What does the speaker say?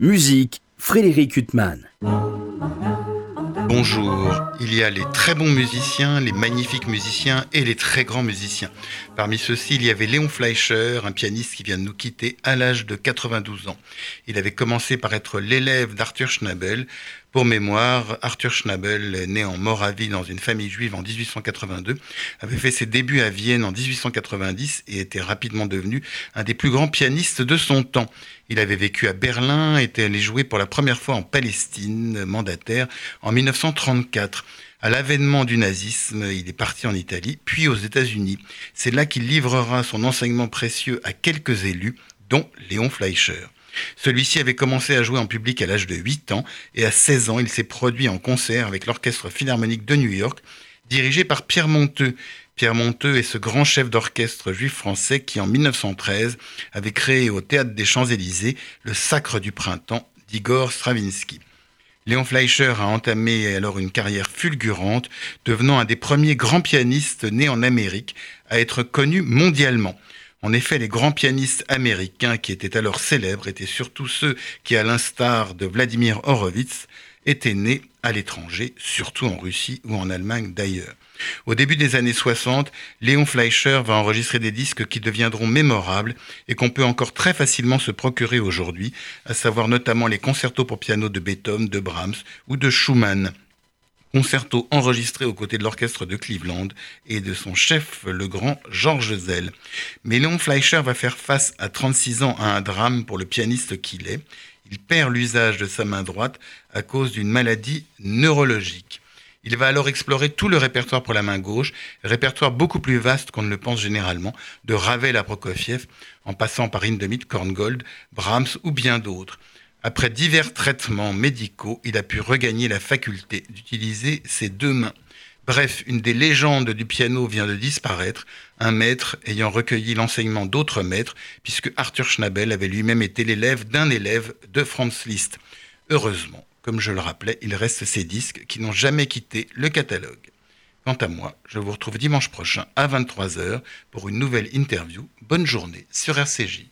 Musique, Frédéric Huttman. Bonjour, il y a les très bons musiciens, les magnifiques musiciens et les très grands musiciens. Parmi ceux-ci, il y avait Léon Fleischer, un pianiste qui vient de nous quitter à l'âge de 92 ans. Il avait commencé par être l'élève d'Arthur Schnabel. Pour mémoire, Arthur Schnabel, né en Moravie dans une famille juive en 1882, avait fait ses débuts à Vienne en 1890 et était rapidement devenu un des plus grands pianistes de son temps. Il avait vécu à Berlin, était allé jouer pour la première fois en Palestine, mandataire, en 1934. À l'avènement du nazisme, il est parti en Italie, puis aux États-Unis. C'est là qu'il livrera son enseignement précieux à quelques élus, dont Léon Fleischer. Celui-ci avait commencé à jouer en public à l'âge de 8 ans et à 16 ans, il s'est produit en concert avec l'Orchestre Philharmonique de New York, dirigé par Pierre Monteux. Pierre Monteux est ce grand chef d'orchestre juif français qui, en 1913, avait créé au Théâtre des Champs-Élysées le Sacre du Printemps d'Igor Stravinsky. Léon Fleischer a entamé alors une carrière fulgurante, devenant un des premiers grands pianistes nés en Amérique à être connu mondialement. En effet, les grands pianistes américains qui étaient alors célèbres étaient surtout ceux qui, à l'instar de Vladimir Horowitz, étaient nés à l'étranger, surtout en Russie ou en Allemagne d'ailleurs. Au début des années 60, Léon Fleischer va enregistrer des disques qui deviendront mémorables et qu'on peut encore très facilement se procurer aujourd'hui, à savoir notamment les concertos pour piano de Beethoven, de Brahms ou de Schumann concerto enregistré aux côtés de l'orchestre de Cleveland et de son chef, le grand Georges Zell. Mais Léon Fleischer va faire face à 36 ans à un drame pour le pianiste qu'il est. Il perd l'usage de sa main droite à cause d'une maladie neurologique. Il va alors explorer tout le répertoire pour la main gauche, répertoire beaucoup plus vaste qu'on ne le pense généralement, de Ravel à Prokofiev, en passant par Hindemith, Korngold, Brahms ou bien d'autres. Après divers traitements médicaux, il a pu regagner la faculté d'utiliser ses deux mains. Bref, une des légendes du piano vient de disparaître, un maître ayant recueilli l'enseignement d'autres maîtres, puisque Arthur Schnabel avait lui-même été l'élève d'un élève de Franz Liszt. Heureusement, comme je le rappelais, il reste ces disques qui n'ont jamais quitté le catalogue. Quant à moi, je vous retrouve dimanche prochain à 23h pour une nouvelle interview. Bonne journée sur RCJ.